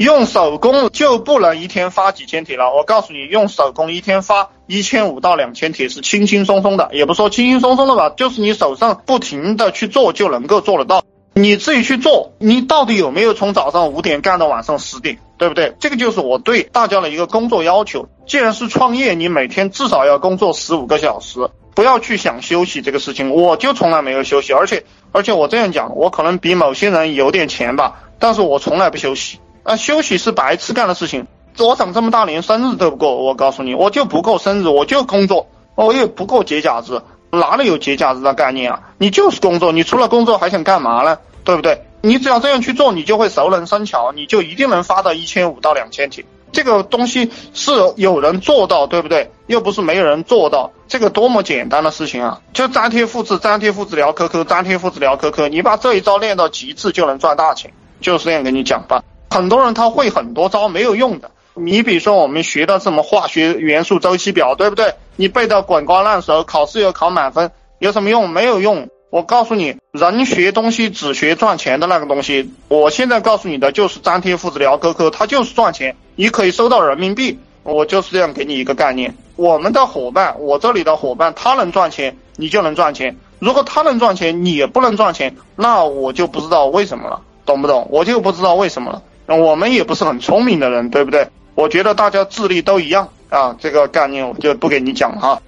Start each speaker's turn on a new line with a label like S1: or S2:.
S1: 用手工就不能一天发几千帖了。我告诉你，用手工一天发一千五到两千帖是轻轻松松的，也不说轻轻松松的吧，就是你手上不停的去做就能够做得到。你自己去做，你到底有没有从早上五点干到晚上十点，对不对？这个就是我对大家的一个工作要求。既然是创业，你每天至少要工作十五个小时，不要去想休息这个事情。我就从来没有休息，而且而且我这样讲，我可能比某些人有点钱吧，但是我从来不休息。啊，休息是白痴干的事情。我长这么大连生日都不过，我告诉你，我就不过生日，我就工作，我也不过节假日。哪里有节假日的概念啊？你就是工作，你除了工作还想干嘛呢？对不对？你只要这样去做，你就会熟能生巧，你就一定能发到一千五到两千帖。这个东西是有人做到，对不对？又不是没有人做到，这个多么简单的事情啊！就粘贴复制，粘贴复制聊 QQ，粘贴复制聊 QQ，你把这一招练到极致，就能赚大钱。就是这样跟你讲吧。很多人他会很多招没有用的。你比如说我们学的什么化学元素周期表，对不对？你背的滚瓜烂熟，考试又考满分，有什么用？没有用。我告诉你，人学东西只学赚钱的那个东西。我现在告诉你的就是粘贴复制聊 QQ，它就是赚钱，你可以收到人民币。我就是这样给你一个概念。我们的伙伴，我这里的伙伴，他能赚钱，你就能赚钱。如果他能赚钱，你也不能赚钱，那我就不知道为什么了，懂不懂？我就不知道为什么了。我们也不是很聪明的人，对不对？我觉得大家智力都一样啊，这个概念我就不给你讲哈。